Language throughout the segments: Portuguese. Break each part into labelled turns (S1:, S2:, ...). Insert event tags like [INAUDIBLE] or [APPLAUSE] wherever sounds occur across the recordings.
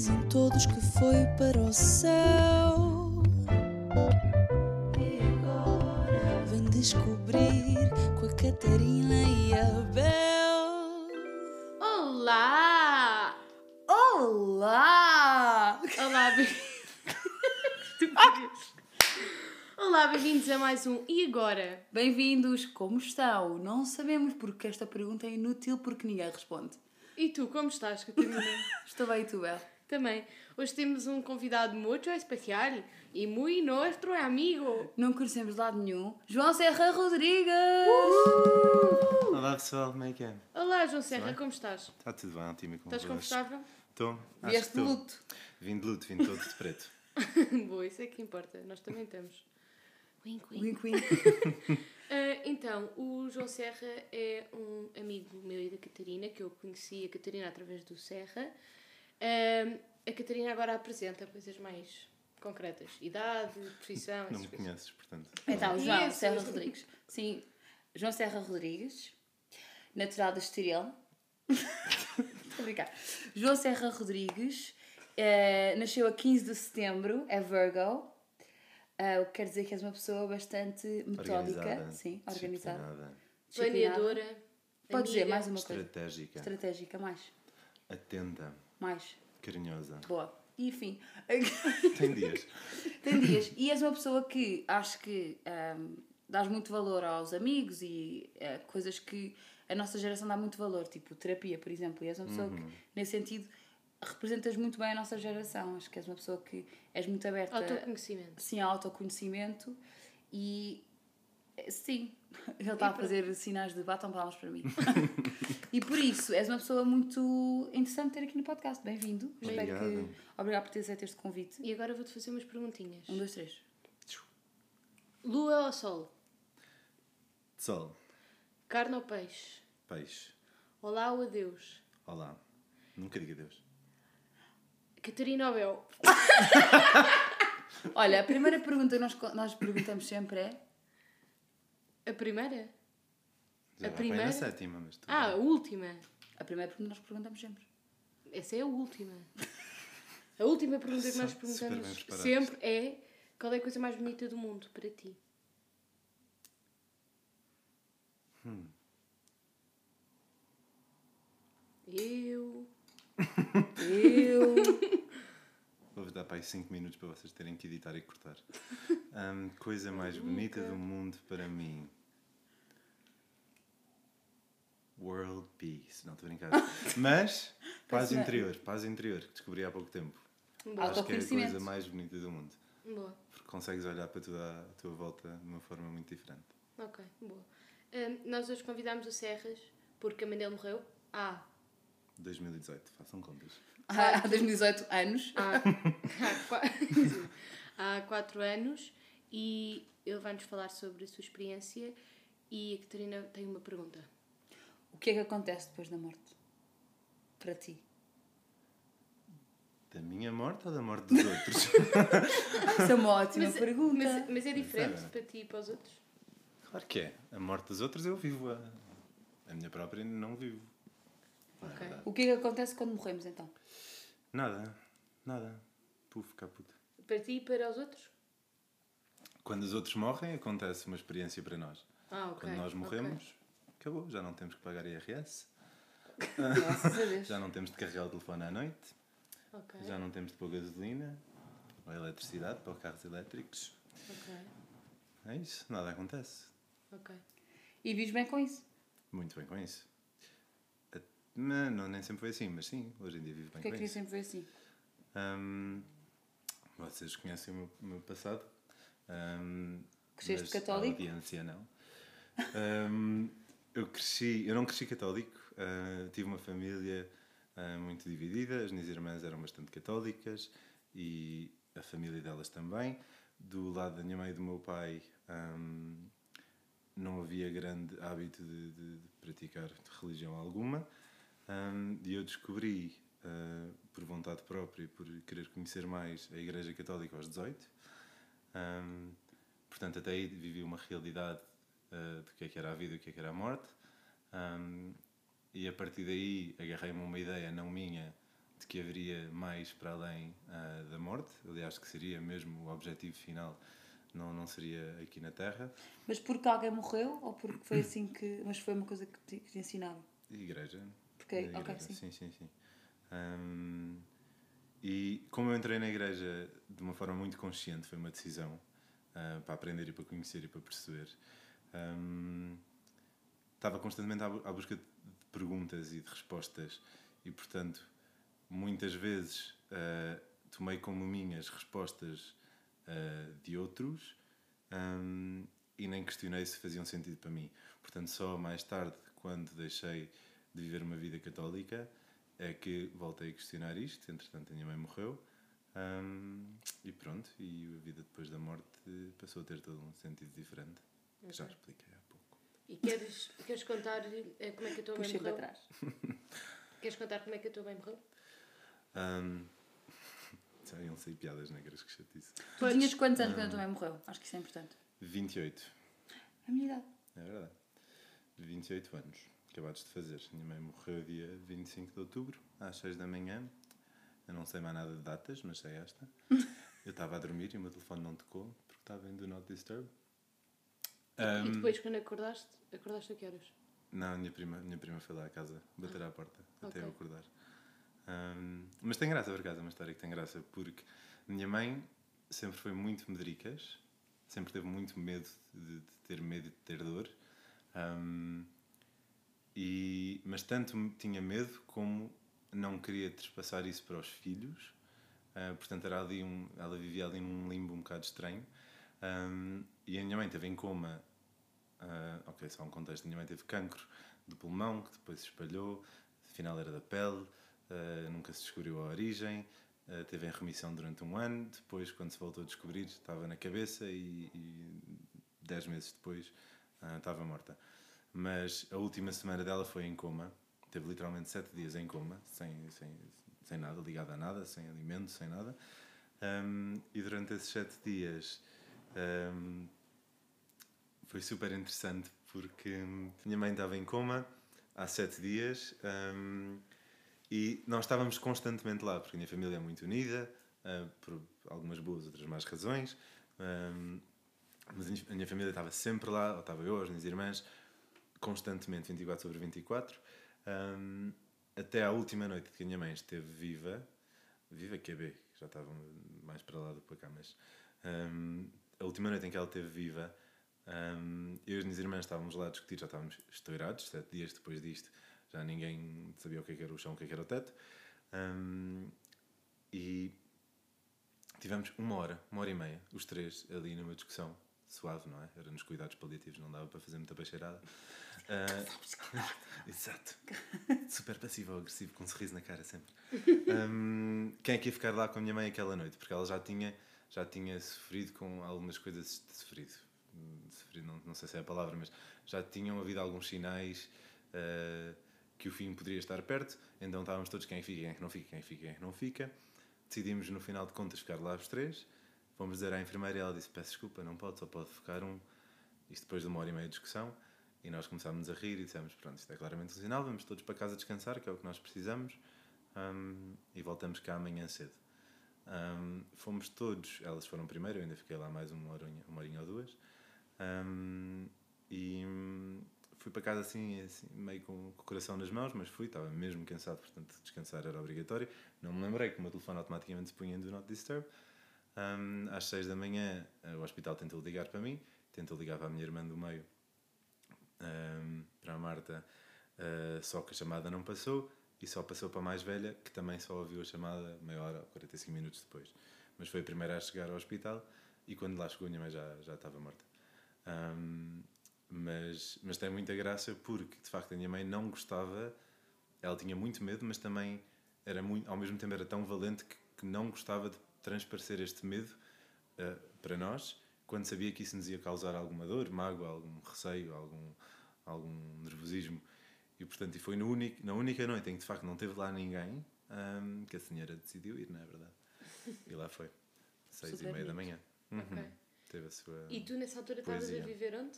S1: Dizem todos que foi para o céu. E agora vem descobrir com a Catarina e a Bel.
S2: Olá!
S3: Olá!
S2: Olá. Olá, bem-vindos a mais um E Agora?
S3: Bem-vindos, como estão? Não sabemos porque esta pergunta é inútil porque ninguém responde.
S2: E tu, como estás, Catarina? [LAUGHS]
S3: Estou bem, tu, Bel?
S2: Também. Hoje temos um convidado muito especial e muito nosso amigo.
S3: Não conhecemos de lado nenhum. João Serra Rodrigues!
S4: Olá pessoal, como é que é?
S2: Olá, João Serra, como estás?
S4: Está tudo bem, ótimo e com
S2: Estás confortável?
S4: Estou.
S3: Vieste de luto.
S4: Vim de luto, vim todo de preto. [LAUGHS]
S2: Boa, isso é que importa. Nós também estamos. Wink, wink.
S3: Wink, wink.
S2: Ah, [LAUGHS] então, o João Serra é um amigo meu e da Catarina, que eu conheci a Catarina através do Serra. Ah, a Catarina agora apresenta coisas mais concretas. Idade, profissão,
S4: Não me
S2: coisas.
S4: conheces, portanto.
S3: Então, João
S2: Conheço.
S3: Serra Rodrigues. Sim, João Serra Rodrigues, natural de Estoril. [LAUGHS] Estou a brincar. João Serra Rodrigues eh, nasceu a 15 de setembro, é Virgo. Eh, o que quer dizer que és uma pessoa bastante metódica,
S4: Organizada,
S3: sim, organizada.
S4: disciplinada.
S2: Planeadora.
S3: Pode dizer mais uma coisa.
S4: Estratégica,
S3: Estratégica, mais.
S4: Atenta,
S3: Mais.
S4: carinhosa.
S3: Boa. E enfim. [LAUGHS]
S4: Tem dias. [LAUGHS]
S3: Tem dias. E és uma pessoa que acho que ahm, dás muito valor aos amigos e eh, coisas que a nossa geração dá muito valor, tipo terapia, por exemplo. E és uma pessoa que, nesse sentido, representas muito bem a nossa geração. Acho que és uma pessoa que és muito aberta
S2: Autoconhecimento.
S3: sim, ao autoconhecimento e eh, sim, [LAUGHS] ele está a fazer sinais de batam palmas para mim. E por isso, és uma pessoa muito interessante ter aqui no podcast. Bem-vindo. Espero que.
S4: Obrigado.
S3: Obrigado por ter aceito este convite.
S2: E agora vou-te fazer umas perguntinhas.
S3: Um, dois, três.
S2: Lua ou sol?
S4: Sol,
S2: Carne ou peixe?
S4: peixe,
S2: Olá ou adeus?
S4: olá. Nunca diga Deus.
S2: Catarina ou? [LAUGHS]
S3: Olha, a primeira pergunta que nós, nós perguntamos sempre é.
S2: A primeira?
S4: Já
S2: A primeira?
S4: na sétima, mas tudo
S2: Ah, a
S4: bem.
S2: última.
S3: A primeira pergunta que nós perguntamos sempre.
S2: Essa é a última. A última pergunta que nós perguntamos sempre é qual é a coisa mais bonita do mundo para ti?
S4: Hum.
S2: Eu. [LAUGHS]
S3: Eu.
S4: Vou-vos dar para aí 5 minutos para vocês terem que editar e cortar. Ahm, coisa mais bonita do mundo para mim. World Peace. Não, estou a brincar. [LAUGHS] Mas, paz
S3: Parece-
S4: interior. Paz interior, que descobri há pouco tempo.
S2: Boa.
S4: Acho que é a coisa mais bonita do mundo.
S2: Boa.
S4: Porque consegues olhar para tudo à tua volta de uma forma muito diferente.
S2: Ok, boa. Hum, nós hoje convidámos o Serras porque a mãe dele morreu há,
S4: 2018, façam contas.
S3: Há 2018 anos.
S2: há, [LAUGHS] há, [LAUGHS] há quatro anos e ele vai-nos falar sobre a sua experiência e a Catarina tem uma pergunta.
S3: O que é que acontece depois da morte? Para ti.
S4: Da minha morte ou da morte dos outros? [LAUGHS]
S3: Isso é uma ótima
S2: Mas,
S3: pergunta.
S2: mas, mas é diferente
S4: Sabe?
S2: para ti e para os outros?
S4: claro que é. A morte dos outros eu vivo. A, a minha própria não vivo. Não é
S2: Ok.
S4: verdade.
S3: O que é que acontece quando morremos então?
S4: Nada. Nada. Puf, caput.
S2: Para ti e para os outros?
S4: Quando os outros morrem, acontece uma experiência para nós.
S2: Ah, ok.
S4: Quando nós morremos, acabou. Já não temos que pagar IRS. [LAUGHS] Já não temos de carregar o telefone à noite.
S2: Ok,
S4: Já não temos de pôr gasolina ou eletricidade para os carros elétricos.
S2: ok,
S4: É isso. Nada acontece.
S2: ok.
S3: E vives bem com isso.
S4: Muito bem com isso. Não, não, nem sempre foi assim, mas sim, hoje em dia vivo bem
S3: Porque é
S4: com
S3: que
S4: isso.
S3: sempre foi assim?
S4: Hum, vocês conhecem o meu, o meu passado. Hum,
S3: Cresceste católico?
S4: A audiência não. Hum, eu cresci, eu não cresci católico. ah, tive uma família ah, muito dividida. As minhas irmãs eram bastante católicas e a família delas também. Do lado da minha mãe e do meu pai hum, não havia grande hábito de, de- de praticar religião alguma. Hum, e eu descobri, ah, por vontade própria e por querer conhecer mais a Igreja Católica aos 18. Hum, portanto, até aí vivi uma realidade ah, do que é que era a vida e o que é que era a morte. Hum, e a partir daí agarrei-me uma ideia não minha, de que haveria mais para além ah, da morte. Aliás, que seria mesmo o objetivo final, não, não seria aqui na Terra.
S3: Mas porque alguém morreu ou porque foi assim que. Mas foi uma coisa que te, que te ensinaram?
S4: Igreja.
S3: Porque, ok,
S4: igreja,
S3: sim.
S4: sim, sim, sim. Ahm, e como eu entrei na igreja de uma forma muito consciente, foi uma decisão ah, para aprender e para conhecer e para perceber. Ahm, estava constantemente à, bu- à busca de perguntas e de respostas e, portanto, muitas vezes ah, tomei como minhas respostas ah, de outros ahm, e nem questionei se faziam sentido para mim. Portanto, só mais tarde, quando deixei de viver uma vida católica, é que voltei a questionar isto. Entretanto, a minha mãe morreu. ahm, e pronto, e a vida depois da morte passou a ter todo um sentido diferente. Que Já expliquei há pouco.
S2: E queres, queres contar eh, como é que a tua mãe
S3: Puxei para
S2: morreu?
S3: trás. [LAUGHS]
S2: Queres contar como é que a tua mãe morreu?
S4: Ahm, [LAUGHS] já iam sair piadas negras que chatice.
S3: Tu tinhas quantos anos quando a tua mãe morreu? Acho que isso é importante.
S4: 28,
S3: A minha idade.
S4: é verdade. 28 anos, acabados de fazer. A minha mãe morreu dia 25 de outubro, às 6 da manhã. Eu não sei mais nada de datas, mas sei esta. [LAUGHS] Eu estava a dormir e o meu telefone não tocou, porque estava em Do Not Disturb.
S2: E
S4: Ahm,
S2: depois, quando acordaste, acordaste a que horas?
S4: Não, a minha prima, minha prima foi lá à casa bater à porta até
S2: ok.
S4: eu acordar. Ahm, mas tem graça, por acaso, é uma história que tem graça, porque minha mãe sempre foi muito medricas, sempre teve muito medo de, de ter medo e de ter dor. Ahm, e, mas tanto tinha medo como não queria trespassar isso para os filhos. Ah, portanto, era ali um, ela vivia ali num limbo um bocado estranho. Ahm, e a minha mãe esteve em coma ah, ok, só um contexto. Minha mãe teve cancro do pulmão, que depois se espalhou, afinal era da pele, ah, nunca se descobriu a origem, ah, teve em remissão durante um ano, depois, quando se voltou a descobrir, estava na cabeça e, e dez meses depois estava morta. Mas a última semana dela foi em coma, teve literalmente sete dias em coma, sem, sem, sem nada, ligada a nada, sem alimento, sem nada. Ahm, e durante esses sete dias ahm, foi super interessante porque hum, minha mãe estava em coma há sete dias hum, e nós estávamos constantemente lá porque a minha família é muito unida ah, por algumas boas, outras más razões hum, mas a minha- família estava sempre lá, ou estava eu, as minhas irmãs constantemente, 24 sobre 24 hum, até à última noite que a minha mãe esteve viva viva que é B, já estava mais para lá do que para cá mas hum, a última noite em que ela esteve viva um, eu e as minhas irmãs estávamos lá a discutir, já estávamos estourados, sete dias depois disto, já ninguém sabia o que, é que era o chão, o que, é que era o teto. Um, e tivemos uma hora, uma hora e meia, os três ali numa discussão suave, não é? Era nos cuidados paliativos, não dava para fazer muita peixeirada. [LAUGHS] Ah, [LAUGHS] exato. Super passivo-agressivo, com um sorriso na cara sempre. Um, quem é que ia ficar lá com a minha mãe aquela noite? Porque ela já tinha, já tinha sofrido com algumas coisas de sofrido. Sofrido, não, não sei se é a palavra, mas já tinham havido alguns sinais ah, que o fim poderia estar perto. Então estávamos todos quem fica, quem é não fica, quem fica, quem é que não fica. Decidimos, no final de contas, ficar lá os três. Fomos dizer à enfermeira e ela disse: Peço desculpa, não pode, só pode ficar um. Isto depois de uma hora e meia de discussão. E nós começámos a rir e dissemos: Pronto, isto é claramente um sinal, vamos todos para casa descansar, que é o que nós precisamos. hum, e voltamos cá amanhã cedo. Hum, fomos todos, elas foram primeiro, eu ainda fiquei lá mais uma horinha, uma horinha ou duas. Hum, e fui para casa assim, assim, meio com, o coração nas mãos, mas fui, estava mesmo cansado, portanto descansar era obrigatório. Não me lembrei que o meu telefone automaticamente se punha em Do Not Disturb. Hum, às seis da manhã eh, o hospital tentou ligar para mim, tentou ligar para a minha irmã do meio, hum, para a Marta, eh, só que a chamada não passou e só passou para a mais velha, que também só ouviu a chamada meia hora ou 45 minutos depois. Mas foi a primeira a chegar ao hospital e quando lá chegou minha mãe já, já estava morta. Hum, mas, mas tem muita graça porque de facto a minha mãe não gostava, ela tinha muito medo, mas também era muito, ao mesmo tempo era tão valente que, que não gostava de transparecer este medo eh, para nós quando sabia que isso nos ia causar alguma dor, mágoa, algum receio, algum, algum nervosismo. E portanto, e foi no único, na única noite em que de facto não teve lá ninguém hum, que a senhora decidiu ir, não é verdade? E lá foi, seis
S2: Super
S4: e meia da manhã. Uhum. Teve a sua.
S2: E tu nessa altura estavas a viver onde?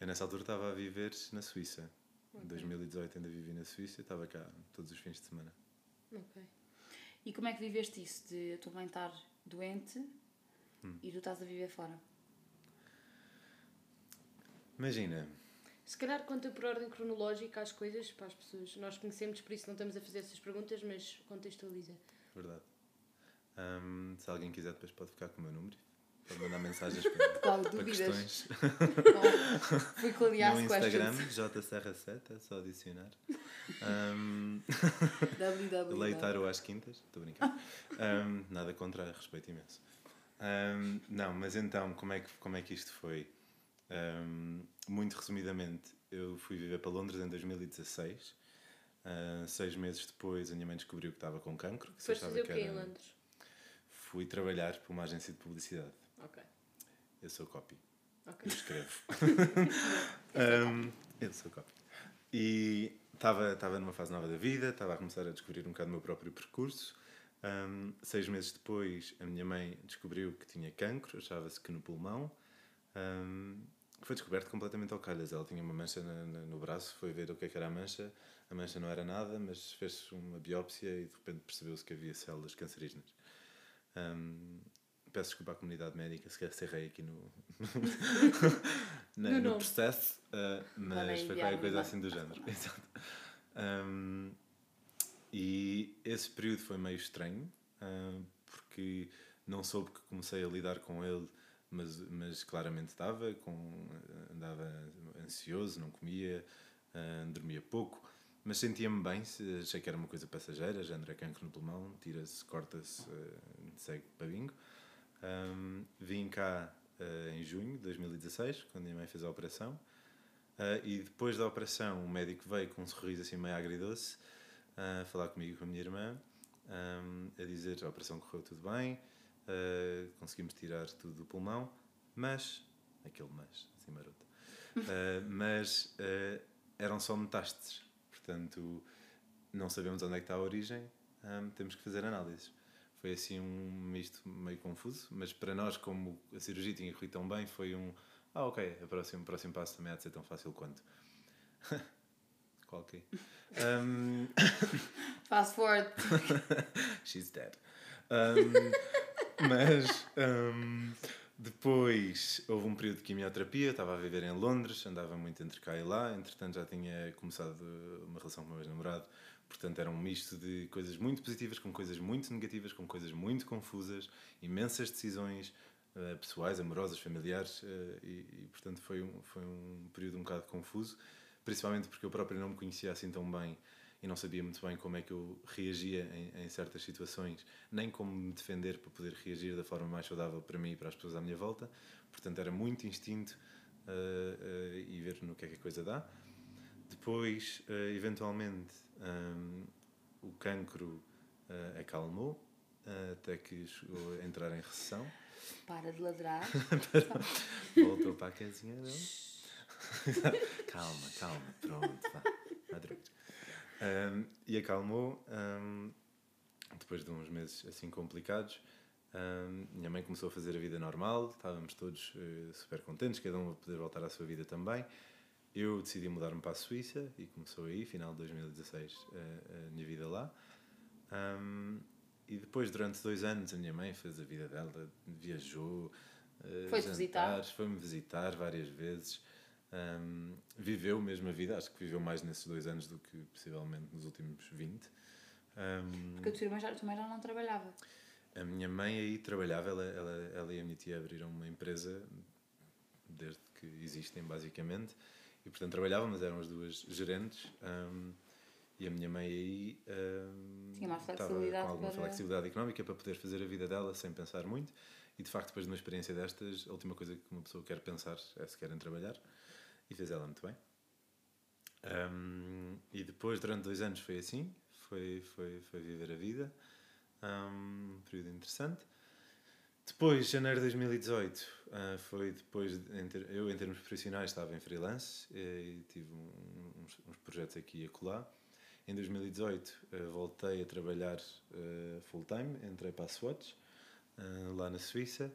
S4: Eu nessa altura estava a viver na Suíça. Em
S2: Ok.
S4: 2018 ainda vivi na Suíça e estava cá todos os fins de semana.
S2: Ok.
S3: E como é que viveste isso de a tua mãe estar doente
S4: Hum.
S3: e tu estás a viver fora?
S4: Imagina,
S2: Se calhar conta por ordem cronológica as coisas para as pessoas. Nós conhecemos, por isso não estamos a fazer essas perguntas, mas contextualiza.
S4: verdade. Ahm, se alguém quiser, depois pode ficar com o meu número. Pode mandar mensagens para, [LAUGHS]
S3: Qual
S4: para questões. [LAUGHS]
S3: Fui
S4: No
S3: cliar
S4: Instagram,
S3: questions.
S4: jserra7, é só adicionar. [LAUGHS]
S3: Www.
S4: Leitaro às quintas, estou a brincar. Ahm, nada contra, respeito imenso. Ahm, não, mas então, como é que, como é que isto foi? Ahm, muito resumidamente, eu fui viver para Londres em 2016. Ah, seis meses depois, a minha mãe descobriu que estava com cancro. Que
S2: Foste fazer o
S4: que
S2: quê em Londres?
S4: Fui trabalhar para uma agência de publicidade.
S2: Ok.
S4: Eu sou copy.
S2: Ok.
S4: Eu escrevo. [LAUGHS] [LAUGHS] Um, eu sou copy. E estava estava numa fase nova da vida, estava a começar a descobrir um bocado o meu próprio percurso. Um, seis meses depois, a minha mãe descobriu que tinha cancro, achava-se que no pulmão. Um, foi descoberto completamente ao calhas. Ela tinha uma mancha na- na- no braço, foi ver o que é que era a mancha. A mancha não era nada, mas fez uma biópsia e de repente percebeu-se que havia células cancerígenas. Um, peço desculpa à comunidade médica se calhar errei aqui no, [LAUGHS]
S2: No
S4: no,
S2: nome.
S4: processo, uh, mas foi qualquer coisa assim do género. [LAUGHS] Exato. Um, e esse período foi meio estranho, uh, porque não soube que comecei a lidar com ele, mas, mas claramente estava, com, andava ansioso, não comia, uh, dormia pouco. Mas sentia-me bem, achei que era uma coisa passageira, género é cancro no pulmão, tira-se, corta-se, uh, segue para bingo. Um, vim cá uh, em junho de 2016, quando a minha mãe fez a operação. Uh, e depois da operação, o médico veio com um sorriso assim meio agridoce a falar comigo e com a minha irmã, um, a dizer a operação correu tudo bem, uh, conseguimos tirar tudo do pulmão, mas, aquele mas, assim maroto, uh, [LAUGHS] mas uh, eram só metástases, portanto não sabemos onde é que está a origem, um, temos que fazer análises. Foi assim um misto meio confuso, mas para nós, como a cirurgia tinha corrido tão bem, foi um ah, ok, o próximo, o próximo passo também há de ser tão fácil quanto. [LAUGHS] Qual que? Um, [LAUGHS]
S3: Fast forward. [LAUGHS]
S4: She's dead. Um, mas um, depois houve um período de quimioterapia, estava a viver em Londres, andava muito entre cá e lá, entretanto já tinha começado uma relação com o meu ex-namorado, portanto era um misto de coisas muito positivas com coisas muito negativas, com coisas muito confusas, imensas decisões uh, pessoais, amorosas, familiares, uh, e, e, portanto foi um, foi um período um bocado confuso, principalmente porque eu próprio não me conhecia assim tão bem e não sabia muito bem como é que eu reagia em, em, certas situações, nem como me defender para poder reagir da forma mais saudável para mim e para as pessoas à minha volta. Portanto, era muito instinto uh, e ver no que é que a coisa dá. Depois, uh, eventualmente, um, o cancro acalmou, até que chegou a entrar em recessão.
S3: Para de ladrar. [LAUGHS]
S4: Voltou para a casinha dele. [LAUGHS] calma, calma, pronto, vá, vá. Um, e acalmou um, depois de uns meses assim complicados. Um, minha mãe começou a fazer a vida normal, estávamos todos uh, super contentes, cada um a poder voltar à sua vida também. Eu decidi mudar-me para a Suíça e começou aí, final de 2016, uh, a minha vida lá. e depois, durante dois anos, a minha mãe fez a vida dela, viajou, uh,
S3: Foi-te visitar?
S4: foi-me visitar várias vezes. Um, viveu mesmo a vida, acho que viveu mais nesses dois anos do que possivelmente nos últimos 20. Um,
S3: Porque a tua irmã já, a tua mãe já não trabalhava.
S4: a minha mãe aí trabalhava, ela, ela, ela e a minha tia abriram uma empresa desde que existem, basicamente, e portanto trabalhavam, mas eram as duas gerentes. Um, e a minha mãe aí um, estava com alguma
S3: para-
S4: flexibilidade económica para poder fazer a vida dela sem pensar muito. E de facto, depois de uma experiência destas, a última coisa que uma pessoa quer pensar é se querem trabalhar. E fez ela muito bem. Um, e depois, durante dois anos, foi assim: foi, foi, foi viver a vida. Um, período interessante. Depois, janeiro de 2018, ah, foi depois, de, em ter- eu em termos profissionais estava em freelance e tive um- uns, uns projetos aqui e acolá. Em 2018 ah, voltei a trabalhar ah, full time, entrei para a Swatch, lá na Suíça.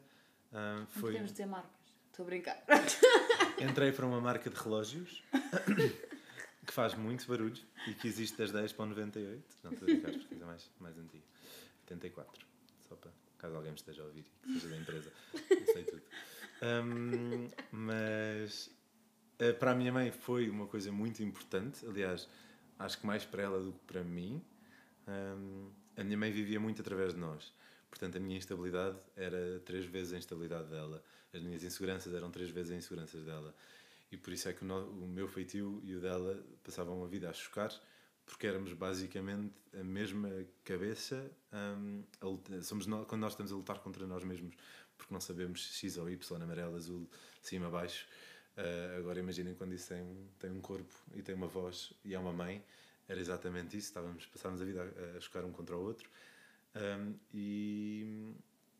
S3: Não
S4: foi,
S3: podemos dizer marcas. Estou a brincar. [LAUGHS]
S4: entrei para uma marca de relógios [COUGHS] que faz muito barulho e que existe das 10 para o 98. Não estou a brincar, porque é mais, mais antiga. 74. Só para caso alguém me esteja a ouvir que seja da empresa. Não sei tudo. Hum, mas eh, para a minha mãe foi uma coisa muito importante. Aliás, acho que mais para ela do que para mim. Hum, a minha mãe vivia muito através de nós. Portanto, a minha instabilidade era três vezes a instabilidade dela. As minhas inseguranças eram três vezes as inseguranças dela. E por isso é que o meu feitio e o dela passavam a vida a chocar, porque éramos basicamente a mesma cabeça. hum, a somos nó- quando nós estamos a lutar contra nós mesmos, porque não sabemos X ou Y, amarelo, azul, cima, baixo. Ah, agora imaginem quando isso tem, um- tem um corpo e tem uma voz e é uma mãe. Era exatamente isso. Estávamos, passávamos a vida a, a chocar um contra o outro. Um, e,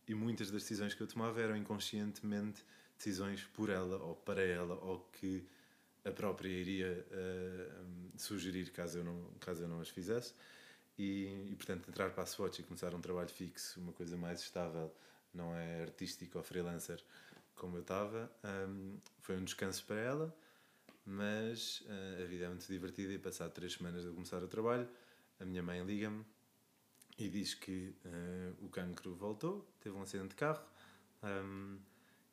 S4: e muitas das decisões que eu tomava eram inconscientemente decisões por ela ou para ela ou que a própria iria uh, sugerir caso eu não, caso eu não as fizesse. E, e portanto, entrar para a Swatch e começar um trabalho fixo, uma coisa mais estável, não é artístico ou freelancer como eu estava, um, foi um descanso para ela. Mas uh, a vida é muito divertida e, passado três semanas de começar o trabalho, a minha mãe liga-me e diz que uh, o cancro voltou, teve um acidente de carro um,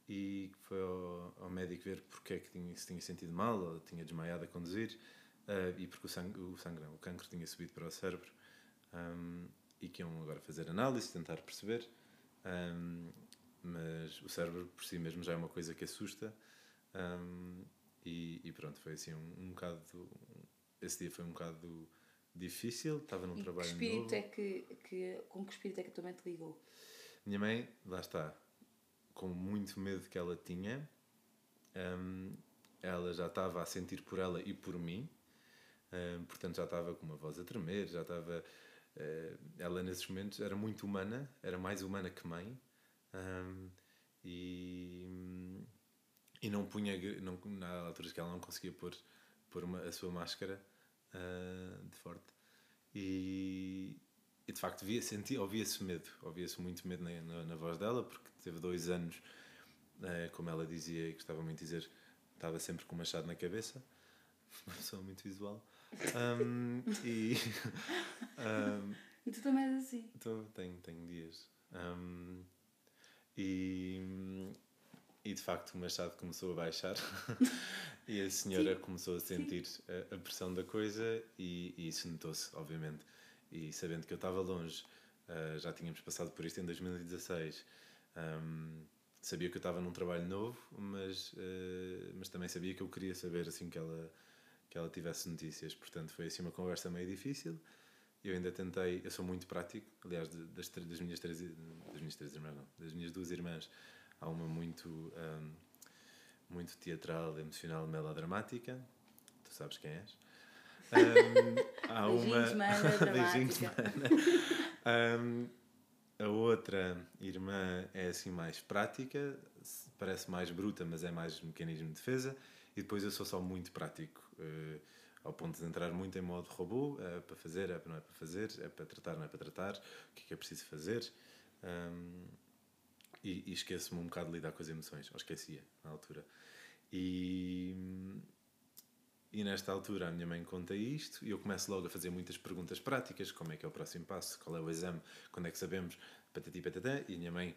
S4: e foi ao, ao, médico ver porque é que tinha, se tinha sentido mal ou tinha desmaiado a conduzir uh, e porque o sangue, o sangue não, o cancro tinha subido para o cérebro um, e que iam agora fazer análise, tentar perceber. Um, mas o cérebro por si mesmo já é uma coisa que assusta. Um, e, e, pronto, foi assim um, um bocado. Esse dia foi um bocado difícil, estava num
S3: e
S4: trabalho
S3: que espírito
S4: novo.
S3: É que, que, com que espírito é que a tua mãe te ligou?
S4: Minha mãe, lá está, com muito medo que ela tinha, um, ela já estava a sentir por ela e por mim, um, portanto já estava com uma voz a tremer, já estava. Uh, ela nesses momentos era muito humana, era mais humana que mãe, um, e, e não punha. Não, na altura que ela não conseguia pôr, pôr uma, a sua máscara uh, de forte. E, e de facto via, sentia, ouvia-se medo, ouvia-se muito medo na, na, na, voz dela, porque teve dois anos, uh, como ela dizia e gostava muito de dizer, estava sempre com o machado na cabeça, [LAUGHS] uma pessoa muito visual. Um, e, [LAUGHS] um,
S3: e tu também és assim?
S4: Então, tenho, tenho dias. Um, e, e de facto o machado começou a baixar [LAUGHS] e a senhora Sim. começou a sentir a, a, pressão da coisa e, e isso notou-se, obviamente. E sabendo que eu estava longe, uh, já tínhamos passado por isto em 2016, um, sabia que eu estava num trabalho novo, mas, uh, mas também sabia que eu queria saber assim que ela, que ela tivesse notícias. Portanto, foi assim uma conversa meio difícil. Eu ainda tentei, eu sou muito prático, aliás, das, das, minhas, três, das minhas três irmãs, não, das minhas duas irmãs, há uma muito, um, muito teatral, emocional, melodramática, tu sabes quem és. Um, há uma. [LAUGHS] Beijinhos, mana. Um, a outra irmã é assim mais prática, parece mais bruta, mas é mais mecanismo de defesa. E depois eu sou só muito prático, uh, ao ponto de entrar muito em modo robô: é para fazer, é para não é para fazer, é para tratar, não é para tratar, o que é que é preciso fazer. Um, e, e esqueço-me um bocado de lidar com as emoções, ou esquecia na altura. E, e nesta altura a minha mãe conta isto e eu começo logo a fazer muitas perguntas práticas: como é que é o próximo passo, qual é o exame, quando é que sabemos, patati patatã. E a minha mãe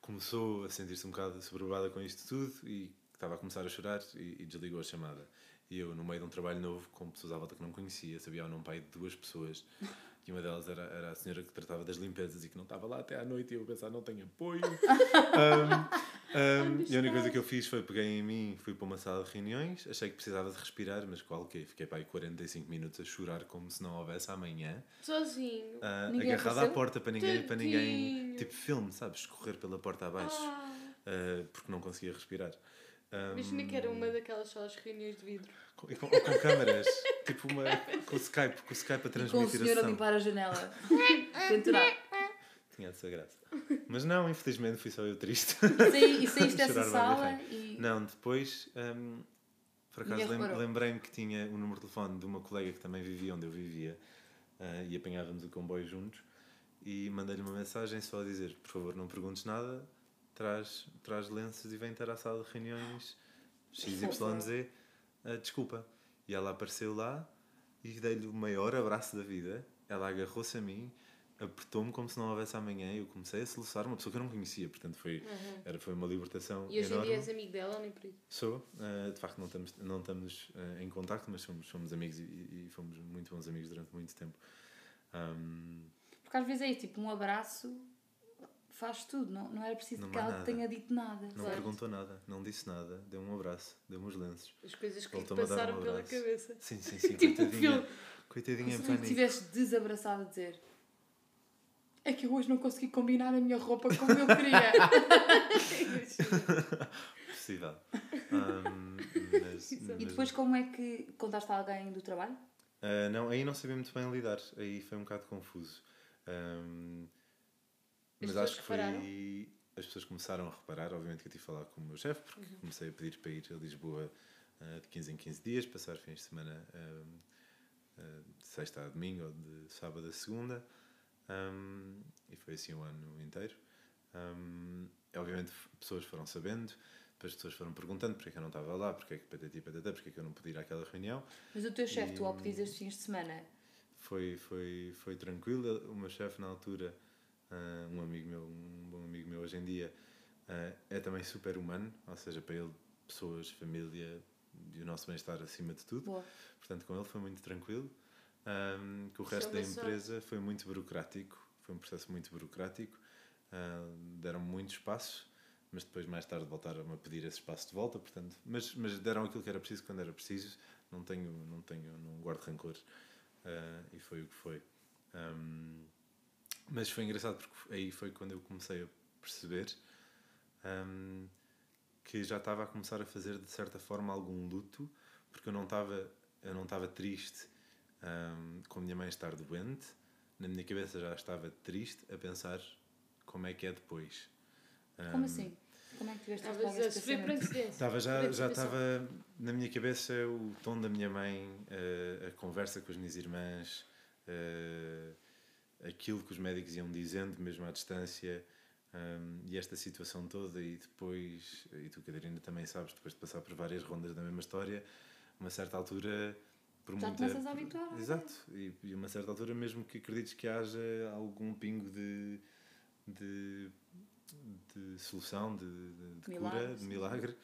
S4: começou a sentir-se um bocado sobrevada com isto tudo e estava a começar a chorar e, e, desligou a chamada. E eu, no meio de um trabalho novo, com pessoas à volta que não conhecia, sabia o nome pai de duas pessoas. E uma delas era, era a senhora que tratava das limpezas e que não estava lá até à noite. E eu a pensar, não tenho apoio. [LAUGHS] um, um, e a única coisa que eu fiz foi peguei em mim, fui para uma sala de reuniões. Achei que precisava de respirar, mas qual que Fiquei para aí 45 minutos a chorar como se não houvesse amanhã.
S2: Sozinho.
S4: Uh, agarrado à porta para ninguém, para ninguém. Tipo filme, sabes? Correr pela porta abaixo. Ah. Uh, porque não conseguia respirar. Um,
S2: Imagina que era uma daquelas salas de reuniões de vidro.
S4: Com, com, com câmaras, [LAUGHS] tipo uma, com o Skype, com o Skype a transmitir
S3: e com o senhor a,
S4: a
S3: limpar a janela. [LAUGHS] Tenturar.
S4: Tinha essa graça. Mas não, infelizmente fui só eu triste. [LAUGHS]
S3: Sim, e saíste [LAUGHS] dessa sala e...
S4: Não, depois, um, por acaso lem lembrei-me que tinha o número de telefone de uma colega que também vivia onde eu vivia uh, e apanhávamos o comboio juntos e mandei-lhe uma mensagem só a dizer, por favor não perguntes nada, traz, traz lenços e vem ter à sala de reuniões XYZ, uh, desculpa. E ela apareceu lá e dei-lhe o maior abraço da vida. Ela agarrou-se a mim apertou-me como se não houvesse amanhã e eu comecei a soluçar uma pessoa que eu não conhecia, portanto foi, era, foi uma libertação
S2: Uhum. E hoje em dia és amigo dela ou nem por isso?
S4: Sou, eh, de facto não estamos, não estamos eh, em contacto, mas somos, somos amigos e, e fomos muito bons amigos durante muito tempo. Ahm,
S3: Porque às vezes é isso, tipo, um abraço faz tudo, não, não era preciso
S4: Não
S3: que ela
S4: nada.
S3: tenha dito nada.
S4: não
S2: Claro.
S4: perguntou nada, não disse nada, deu um abraço, deu-me os lenços.
S2: As coisas que lhe
S4: dar um
S2: passaram pela cabeça.
S4: Sim, sim, sim, [LAUGHS]
S2: Tipo um
S4: coitadinha.
S2: filme.
S4: Coitadinha
S3: Se tu
S4: Fanny.
S3: tivesse desabraçado a dizer é que eu hoje não consegui combinar a minha roupa como eu queria. [LAUGHS]
S4: Possível. Ahm, mas, [LAUGHS]
S3: e
S4: mas-
S3: depois como é que contaste a alguém do trabalho?
S4: Ah, não, aí não sabia muito bem lidar, aí foi um bocado confuso.
S2: As
S4: mas acho que foi.
S2: repararam?
S4: As pessoas começaram a reparar, obviamente que eu tive a falar com o meu chefe, porque
S2: Uhum.
S4: comecei a pedir para ir a Lisboa ah, de 15 em 15 dias, passar fins de semana ah, de sexta a domingo ou de sábado a segunda, Ahm, e foi assim o ano inteiro. Ahm, obviamente pessoas foram sabendo, depois as pessoas foram perguntando porque é que eu não estava lá, porque é que patati patata, porque é que eu não podia ir àquela reunião.
S3: Mas o teu chefe, tu ao
S4: E-
S3: pedires estes fins de semana,
S4: Foi, foi, foi tranquilo. O meu chefe, na altura, ah, um amigo meu, um bom amigo meu hoje em dia, ah, é também super humano, ou seja, para ele, pessoas, família e o nosso bem-estar acima de tudo.
S3: boa.
S4: Portanto, com ele foi muito tranquilo. Ahm, que o
S2: Isso é
S4: resto da empresa foi muito burocrático, foi um processo muito burocrático. Ah, deram muito espaço, mas depois, mais tarde, voltaram a pedir esse espaço de volta. Portanto, mas, mas deram aquilo que era preciso quando era preciso. Não tenho, não tenho, não guardo rancor. Ah, e foi o que foi. Ahm, mas foi engraçado porque aí foi quando eu comecei a perceber ahm, que já estava a começar a fazer de certa forma algum luto, porque eu não estava eu não estava triste ahm, com a minha mãe estar doente, na minha cabeça já estava triste a pensar como é que é depois.
S3: Como
S4: Ahm,
S3: assim? Como é que tiveste
S2: Estavas a sofrer.
S4: Estava já, já estava na minha cabeça o tom da minha mãe, eh, a conversa com as minhas irmãs, eh, aquilo que os médicos iam dizendo, mesmo à distância, e esta situação toda. E depois, e tu, Catarina, também sabes, depois de passar por várias rondas da mesma história, uma certa altura. Por
S3: Já
S4: muita,
S3: começas a habituar, é?
S4: Exato, e, e uma certa altura, mesmo que acredites que haja algum pingo de. de de solução, de, de, de
S3: Milagre,
S4: cura, de milagre,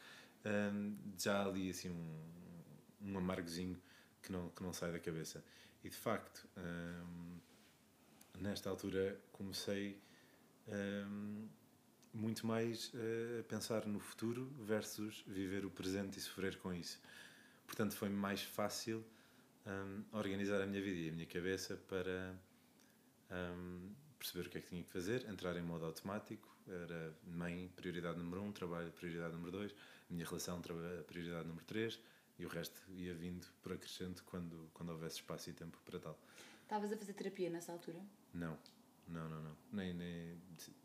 S4: hum, já ali assim um, um amargozinho que não, que não sai da cabeça. E de facto, hum, nesta altura comecei hum, muito mais eh, a pensar no futuro versus viver o presente e sofrer com isso. Portanto, foi mais fácil hum, organizar a minha vida e a minha cabeça para hum, perceber o que é que tinha que fazer, entrar em modo automático. Era mãe, prioridade número um, trabalho, prioridade número dois, minha relação, prioridade número três, e o resto ia vindo por acrescento quando, quando houvesse espaço e tempo para tal.
S3: Estavas a fazer terapia nessa altura?
S4: Não, não, não, não. Nem, nem,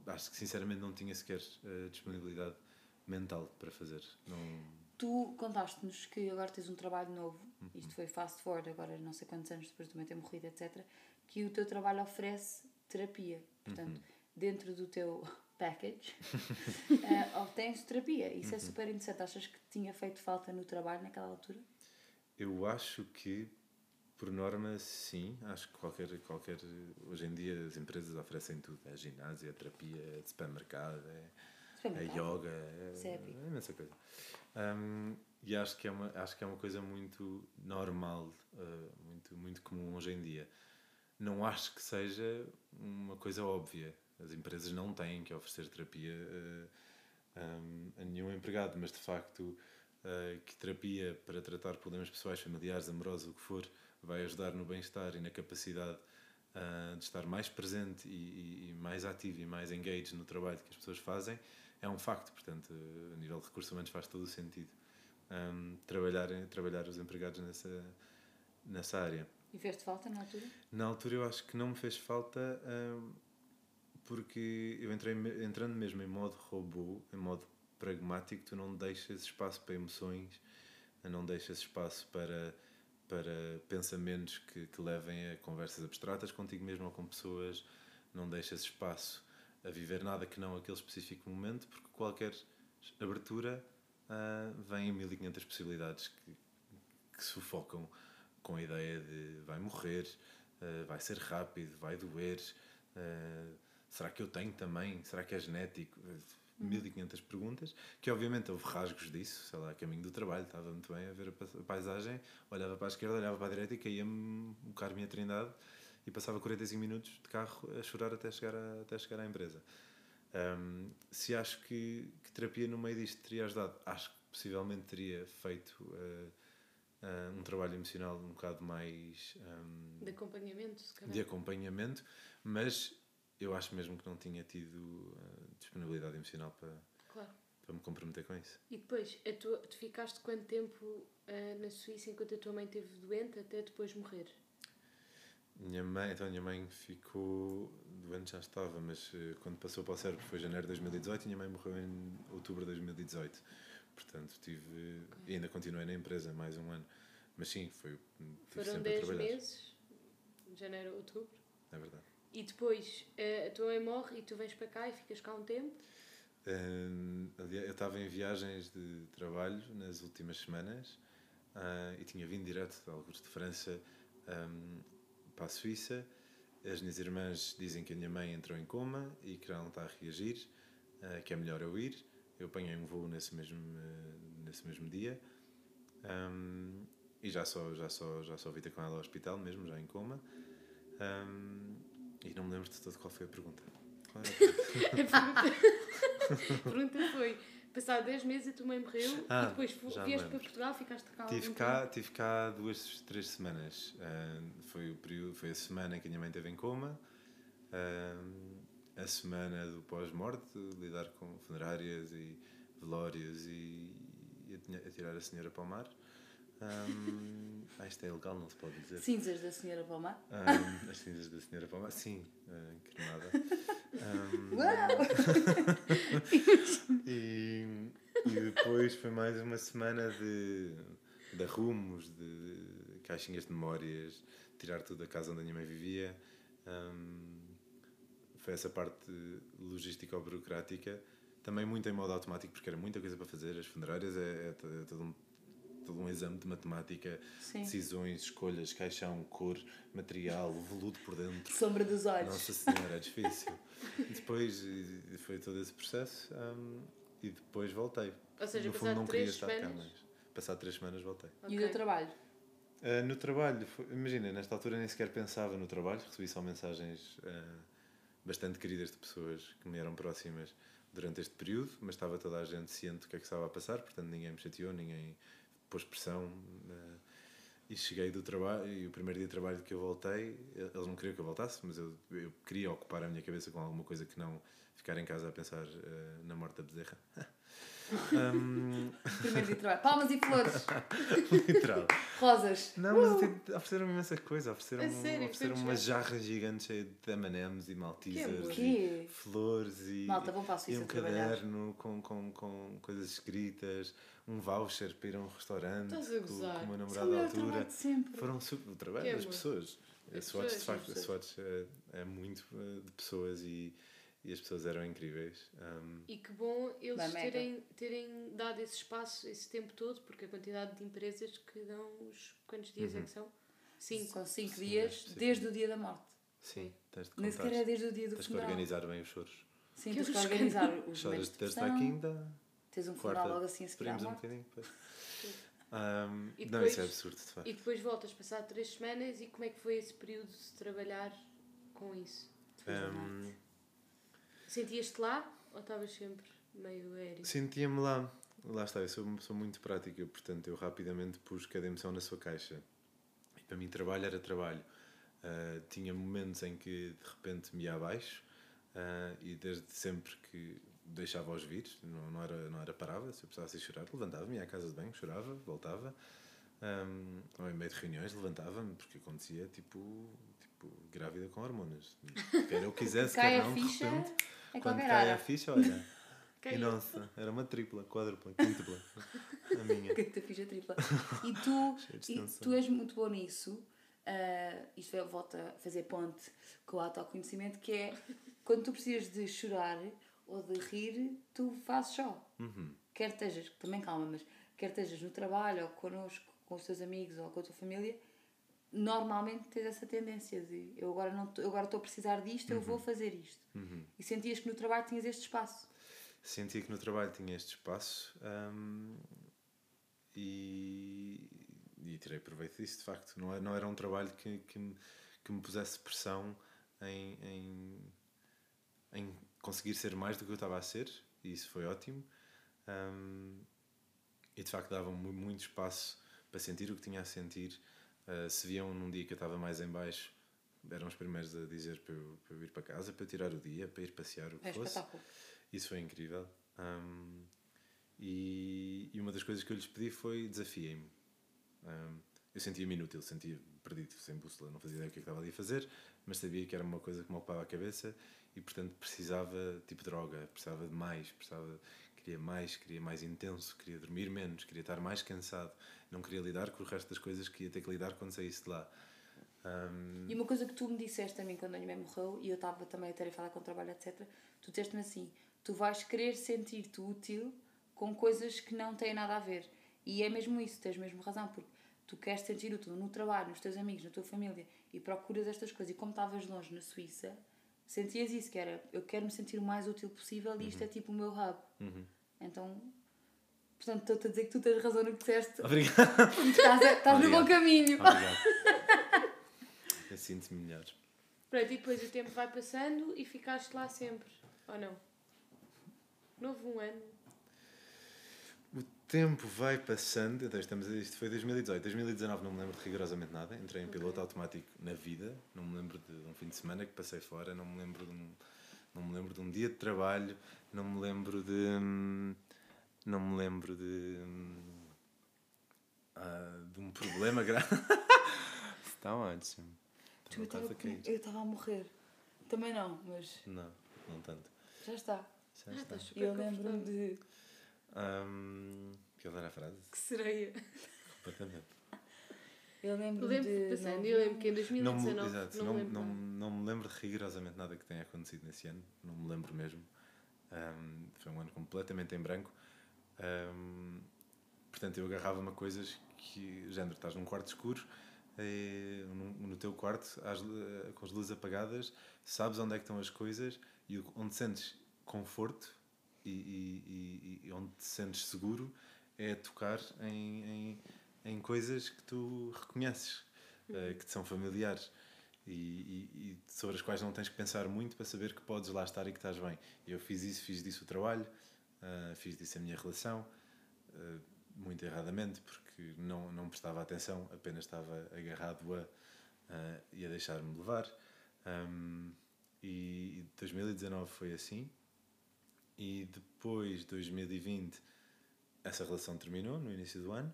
S4: acho que sinceramente não tinha sequer eh, disponibilidade mental para fazer. Não,
S3: Tu contaste-nos que agora tens um trabalho novo,
S4: Uhum.
S3: isto foi fast forward, agora não sei quantos anos depois de também ter morrido, etc. Que o teu trabalho oferece terapia. Portanto,
S4: Uhum.
S3: dentro do teu [LAUGHS] package, [LAUGHS] eh, obtens terapia. Isso
S4: Uhum.
S3: é super interessante. Achas que tinha feito falta no trabalho naquela altura?
S4: Eu acho que, por norma, sim. Acho que qualquer, qualquer. Hoje em dia as empresas oferecem tudo: é ginásio, é terapia, é de supermercado, é, é yoga, é,
S3: Isso é
S4: é imensa coisa. Hum, e acho que, é uma, acho que é uma coisa muito normal, uh, muito, muito comum hoje em dia. Não acho que seja uma coisa óbvia. As empresas não têm que oferecer terapia uh, um, a nenhum empregado, mas de facto uh, que terapia para tratar problemas pessoais, familiares, amorosos, o que for, vai ajudar no bem-estar e na capacidade de estar mais presente e, e- e mais ativo e mais engaged no trabalho que as pessoas fazem, é um facto. Portanto, a nível de recursos humanos faz todo o sentido um, trabalhar, trabalhar os empregados nessa, nessa área.
S3: E fez-te falta na altura?
S4: Na altura eu acho que não me fez falta hum, porque eu entrei entrando mesmo em modo robô, em modo pragmático, tu não deixas espaço para emoções, não deixas espaço para, para pensamentos que, que levem a conversas abstratas contigo mesmo ou com pessoas, não deixas espaço a viver nada que não aquele específico momento, porque qualquer abertura ah, vem em 1500 possibilidades que, que sufocam com a ideia de vai morrer, eh, vai ser rápido, vai doer, Uh, será que eu tenho também? Será que é genético? 1500 perguntas, que obviamente houve rasgos disso, sei lá, caminho do trabalho, estava muito bem a ver a pa- a paisagem, olhava para a esquerda, olhava para a direita e caía-me o carro a Trindade e passava 45 minutos de carro a chorar até chegar, a, até chegar à empresa. Um, se acho que, que terapia no meio disto teria ajudado, acho que possivelmente teria feito uh, uh, um trabalho emocional um bocado mais um,
S2: De acompanhamento, se calhar.
S4: de acompanhamento, mas eu acho mesmo que não tinha tido uh, disponibilidade emocional para,
S2: Claro.
S4: para me comprometer com isso.
S2: E depois, tua, tu ficaste quanto tempo na Suíça enquanto a tua mãe esteve doente até depois morrer?
S4: Minha mãe, então a minha mãe ficou doente, já estava, mas uh, quando passou para o cérebro foi janeiro de 2018 e minha mãe morreu em outubro de 2018. Portanto, tive, e ainda continuei na empresa mais um ano. Mas sim, foi.
S2: Foram
S4: sempre a
S2: 10
S4: trabalhar.
S2: meses, janeiro outubro.
S4: É verdade.
S2: E depois ah, a tua mãe morre e tu vens para cá e ficas cá um tempo.
S4: Aliás, eu estava em viagens de trabalho nas últimas semanas ah, e tinha vindo direto de alguns de França para a Suíça. As minhas irmãs dizem que a minha mãe entrou em coma e que ela não está a reagir, ah, que é melhor eu ir. Eu apanhei um voo nesse mesmo, ah, nesse mesmo dia Hum, e já só, já, só, já só vi com ela ao hospital mesmo, já em coma. Hum, e não me lembro de todo qual foi a pergunta. [LAUGHS] Era a pergunta? [LAUGHS]
S2: A pergunta foi: passado 10 meses a tua mãe morreu
S4: Ah,
S2: e depois vieste para. Portugal, ficaste cá
S4: Tive cá, tive cá duas, três semanas. Ah, foi, o período, foi a semana em que a minha mãe esteve em coma, ah, a semana do pós-morte, lidar com funerárias e velórios e, e atinha- atirar a senhora para o mar. Um, ah, isto é ilegal, não se pode dizer.
S3: Cinzas da senhora Palmar.
S4: Um, as cinzas da senhora mar, sim, ah, cremada. Um,
S3: Uau! [LAUGHS]
S4: E, e depois foi mais uma semana de, de arrumos, de caixinhas de memórias, tirar tudo da casa onde a minha mãe vivia. Hum, foi essa parte logística ou burocrática, também muito em modo automático, porque era muita coisa para fazer. As funerárias é, é é todo, um, todo um exame de matemática,
S3: Sim.
S4: decisões, escolhas, caixão, cor, material, veludo por dentro.
S3: Sombra dos olhos.
S4: Nossa Senhora, é difícil. Depois foi todo esse processo hum, e depois voltei.
S2: Ou seja,
S4: no fundo
S2: passado
S4: não queria
S2: três
S4: estar cá,
S2: semanas?
S4: mas passado três semanas voltei.
S3: E o teu trabalho?
S4: Ah, no trabalho, foi- imagina, nesta altura nem sequer pensava no trabalho, recebi só mensagens ah, bastante queridas de pessoas que me eram próximas durante este período, mas estava toda a gente ciente do que é que estava a passar, portanto ninguém me chateou, ninguém pôs pressão. ah, e cheguei do trabalho, e o primeiro dia de trabalho que eu voltei, eles não queriam que eu voltasse, mas eu, eu queria ocupar a minha cabeça com alguma coisa que não ficar em casa a pensar ah, na morte da bezerra. [LAUGHS] Hum,
S3: Primeiro dia de trabalho. Palmas e flores. [LAUGHS]
S4: literal.
S3: Rosas.
S4: Não, mas tive- ofereceram-me imensa coisa. Ofereceram-me ofereceram uma jarra gigante cheia de M&M's e Maltesers e flores e,
S3: Malta, vão para a
S4: e um caderno com, com, com coisas escritas, um voucher para ir a um restaurante
S2: a
S4: com, com
S3: Isso é o
S4: namorado à altura. Foram super, o trabalho
S2: Que
S4: das
S2: amor.
S4: pessoas. A SWOT, de facto, a SWOT é, é muito eh, de pessoas e, e as pessoas eram incríveis. Um,
S2: E que bom eles terem, terem dado esse espaço esse tempo todo, porque a quantidade de empresas que dão os. Quantos dias
S4: Uhum.
S2: é que são? Cinco.
S3: São cinco
S4: Sim,
S3: dias
S4: sim.
S3: desde o dia da morte.
S4: sim, tens de
S3: Nem
S4: contar.
S3: sequer é desde o dia do
S4: Tens de
S3: funeral.
S4: organizar bem os choros.
S3: Sim,
S2: Que
S3: tens que
S2: os
S3: organizar os
S4: Choras
S3: de
S4: terça à quinta,
S3: Tens um
S4: quarta,
S3: funeral logo assim a seguir
S4: um bocadinho. depois. Um,
S2: E
S4: não,
S2: depois-
S4: isso é absurdo, de facto.
S2: E depois voltas passar três semanas e como é que foi esse período de trabalhar com isso?
S3: Depois
S4: Um.
S2: Sentias-te lá ou estavas sempre meio aéreo?
S4: Sentia-me lá. Lá está, eu sou uma pessoa muito prática, portanto eu rapidamente pus cada emoção na sua caixa. E para mim trabalho era trabalho. Ah, tinha momentos em que de repente me ia abaixo ah, e desde sempre que deixava-os vir, não, não, era, não era parava, se eu precisasse ir chorar, levantava-me, ia à casa de banho, chorava, voltava. Um, ou em meio de reuniões levantava-me, porque acontecia tipo, tipo grávida com hormonas. Quer eu quisesse, quer não, de
S3: ficha
S4: repente,
S3: é
S4: quando cai a
S3: área.
S4: ficha, olha. [LAUGHS] E nossa, era uma tripla, quádrupla, quíntupla. A minha. [LAUGHS]
S3: Te ficha tripla. E tu, [LAUGHS] e tu és muito bom nisso. ah, isto é, volta a fazer ponte com o autoconhecimento, que é quando tu precisas de chorar ou de rir, tu fazes só.
S4: Uhum.
S3: Quer estejas, também calma, mas quer estejas no trabalho ou connosco, com os teus amigos ou com a tua família, normalmente tens essa tendência de eu agora não tô- eu agora estou a precisar disto, eu vou fazer isto. E sentias que no trabalho tinhas este espaço.
S4: Sentia que no trabalho tinha este espaço hum, e, e tirei proveito disso, de facto. Não, é- não era um trabalho que, que, me, que me pusesse pressão em, em, em conseguir ser mais do que eu estava a ser, e isso foi ótimo. Hum, e de facto dava-me mu- muito espaço para sentir o que tinha a sentir. Uh, se viam num dia que eu estava mais em baixo, eram os primeiros a dizer para eu, para eu ir para casa, para eu tirar o dia, para ir passear o que
S3: É
S4: fosse.
S3: espetáculo.
S4: Isso foi incrível. Um, e, e uma das coisas que eu lhes pedi foi desafiei-me. Um, eu sentia-me inútil, sentia perdido, sem bússola, não fazia ideia do que é que estava ali a fazer, mas sabia que era uma coisa que me ocupava a cabeça e, portanto, precisava, tipo droga, precisava de mais, precisava, queria mais, queria mais intenso, queria dormir menos, queria estar mais cansado, não queria lidar com o resto das coisas que ia ter que lidar quando saísse de lá. Um,
S3: E uma coisa que tu me disseste a mim quando a minha mãe morreu, e eu estava também a tarefada com o trabalho, etc., tu disseste-me assim: tu vais querer sentir-te útil com coisas que não têm nada a ver. E é mesmo isso, tens mesmo razão, porque tu queres sentir útil no trabalho, nos teus amigos, na tua família, e procuras estas coisas. E como estavas longe na Suíça, sentias isso, que era eu quero me sentir o mais útil possível e isto é tipo o meu hub.
S4: Uhum.
S3: Então, portanto, estou-te a dizer que tu tens razão no que disseste.
S4: Obrigado.
S3: Estás, a- estás no bom
S4: Obrigado.
S3: caminho.
S4: Obrigado. [LAUGHS] Eu sinto-me melhor.
S2: Pronto, e depois o tempo vai passando e ficaste lá sempre. Ou não? Não houve um ano.
S4: O tempo vai passando, então estamos, isto foi 2018, 2019 não me lembro de rigorosamente nada, entrei em piloto automático na vida, não me lembro de um fim de semana que passei fora, não me lembro de um, não me lembro de um dia de trabalho, não me lembro de, hum, não me lembro de, hum, ah, de um problema [LAUGHS] grave. Está ótimo.
S3: Tu, eu estava
S4: cair.
S3: eu estava a morrer. Também não, mas
S4: Não, não tanto.
S3: já está.
S4: Já
S2: Ah,
S4: está.
S3: E
S2: super
S3: eu lembro-me de.
S4: Hum, que eu dar a frase?
S2: Que sereia.
S4: Completamente.
S3: Eu lembro-me
S2: Lembro-me
S3: de.
S2: passando. Eu lembro que em
S4: Não me,
S2: 2019
S4: exato,
S2: não,
S4: não,
S2: me lembro
S4: não, não me lembro rigorosamente nada que tenha acontecido nesse ano, não me lembro mesmo. Ahm, foi um ano completamente em branco. Ahm, portanto, eu agarrava-me a coisas que, género, estás num quarto escuro, eh, no, no teu quarto, às com as luzes apagadas, sabes onde é que estão as coisas e onde sentes conforto e, e- e- e onde te sentes seguro é tocar em, em, em coisas que tu reconheces, eh, que te são familiares e, e- e sobre as quais não tens que pensar muito para saber que podes lá estar e que estás bem. E eu fiz isso, fiz disso o trabalho, ah, fiz disso a minha relação, ah, muito erradamente, porque não, não prestava atenção, apenas estava agarrado a ah, e a deixar-me levar. Ahm, e 2019 foi assim. E depois, 2020, essa relação terminou no início do ano.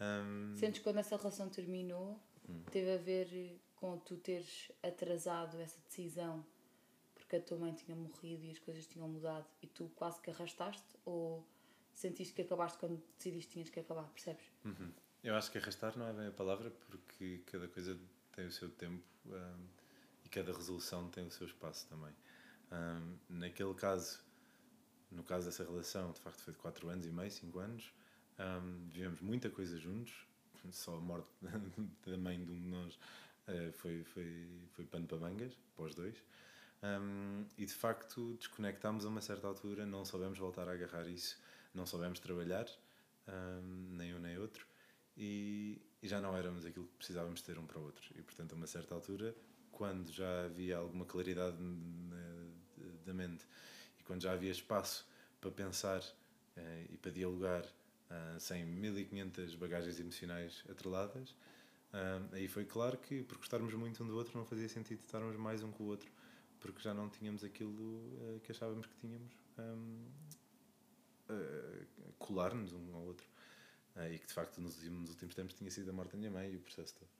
S4: Ahm,
S3: Sentes que quando essa relação terminou,
S4: Hum.
S3: teve a ver com tu teres atrasado essa decisão porque a tua mãe tinha morrido e as coisas tinham mudado e tu quase que arrastaste? Ou sentiste que acabaste quando decidiste que tinhas que acabar? Percebes?
S4: Uhum. Eu acho que arrastar não é bem a palavra porque cada coisa tem o seu tempo hum, e cada resolução tem o seu espaço também. Hum, naquele caso, no caso dessa relação, de facto foi de 4 anos e meio, 5 anos, hum, vivemos muita coisa juntos, só a morte [LAUGHS] da mãe de um de nós eh, foi, foi, foi pano para mangas, para os dois. Hum, e de facto desconectámos a uma certa altura, não soubemos voltar a agarrar isso, não soubemos trabalhar, hum, nem um nem outro, e, e já não éramos aquilo que precisávamos ter um para o outro. E portanto, a uma certa altura, quando já havia alguma claridade na- da mente e quando já havia espaço para pensar eh, e para dialogar ah, sem 1500 bagagens emocionais atreladas, ah, aí foi claro que por gostarmos muito um do outro não fazia sentido estarmos mais um com o outro porque já não tínhamos aquilo eh, que achávamos que tínhamos eh, colar-nos um ao outro. E que de facto nos nos últimos tempos tinha sido a morte da minha mãe e o processo todo.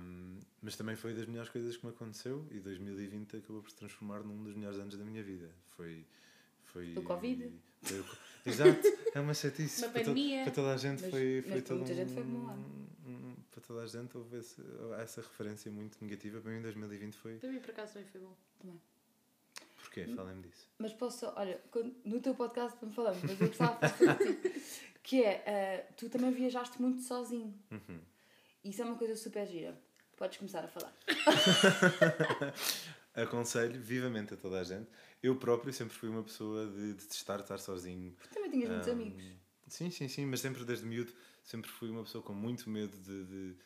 S4: Hum, mas também foi das melhores coisas que me aconteceu e 2020 acabou por se transformar num dos melhores anos da minha vida. Foi foi
S3: Do Covid?
S4: Exato é uma chatice
S2: Uma
S4: para, to- para toda a gente
S3: Mas-
S4: foi,
S3: mas
S4: foi
S3: para
S4: todo
S3: muita gente foi
S4: um-
S3: bom
S4: um- para toda a gente houve esse- essa referência muito negativa para mim 2020 foi
S2: Para mim, por acaso, também foi bom.
S4: porquê?
S3: Hum.
S4: falem-me disso
S3: Mas posso só, olha, quando- no teu podcast me falar, mas eu fazer assim, [LAUGHS] que é, eh, tu também viajaste muito sozinho.
S4: Uhum.
S3: Isso é uma coisa super gira. Podes começar a falar. [LAUGHS]
S4: Aconselho vivamente a toda a gente. Eu próprio sempre fui uma pessoa de detestar estar sozinho.
S3: Porque também tinhas muitos
S4: Ahm,
S3: amigos.
S4: Sim, sim, sim, mas sempre desde miúdo, sempre fui uma pessoa com muito medo de, de,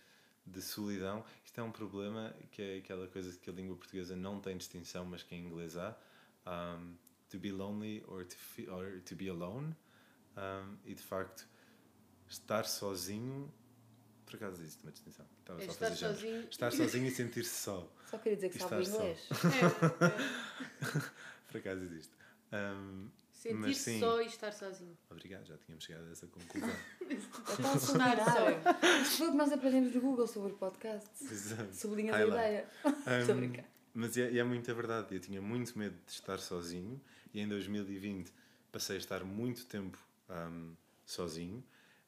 S4: de solidão. Isto é um problema que é aquela coisa que a língua portuguesa não tem distinção, mas que em inglês há. Um, to be lonely or to, or to be alone. Um, e de facto, estar sozinho. Por acaso existe uma distinção. Estava
S2: É
S4: só a
S2: estar
S4: fazer
S2: sozinho.
S4: Estar sozinho e sentir-se só.
S3: Só queria dizer que sabe
S4: só.
S3: inglês. [LAUGHS]
S2: É, é. [LAUGHS]
S4: Por acaso existe. Um,
S2: Sentir-se só e estar sozinho.
S4: obrigado, já tínhamos chegado a essa conclusão. [LAUGHS]
S2: Estar só.
S3: Isto foi o que nós aprendemos no Google sobre podcasts.
S4: Exato.
S3: Sublinhas a ideia. [LAUGHS] Estou a
S4: Um,
S3: brincar.
S4: Mas é, é muita verdade. Eu tinha muito medo de estar sozinho e em 2020 passei a estar muito tempo um, sozinho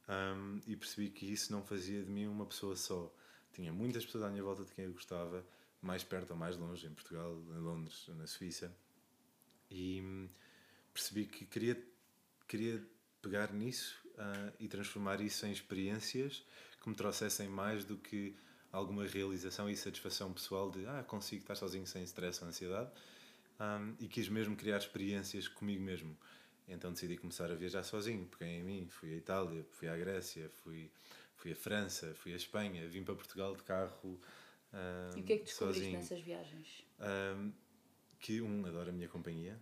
S4: um, e percebi que isso não fazia de mim uma pessoa só. Tinha muitas pessoas à minha volta de quem eu gostava, mais perto ou mais longe, em Portugal, em Londres, na Suíça. E hum, percebi que queria, queria pegar nisso ah, e transformar isso em experiências que me trouxessem mais do que alguma realização e satisfação pessoal de ah, consigo estar sozinho sem stress ou ansiedade um, e quis mesmo criar experiências comigo mesmo. Então decidi começar a viajar sozinho, peguei em mim, fui à Itália, fui à Grécia, fui, fui à França, fui à Espanha, vim para Portugal de carro
S3: E o que é que descobriste
S4: sozinho.
S3: nessas viagens?
S4: Um, que um, adoro a minha companhia.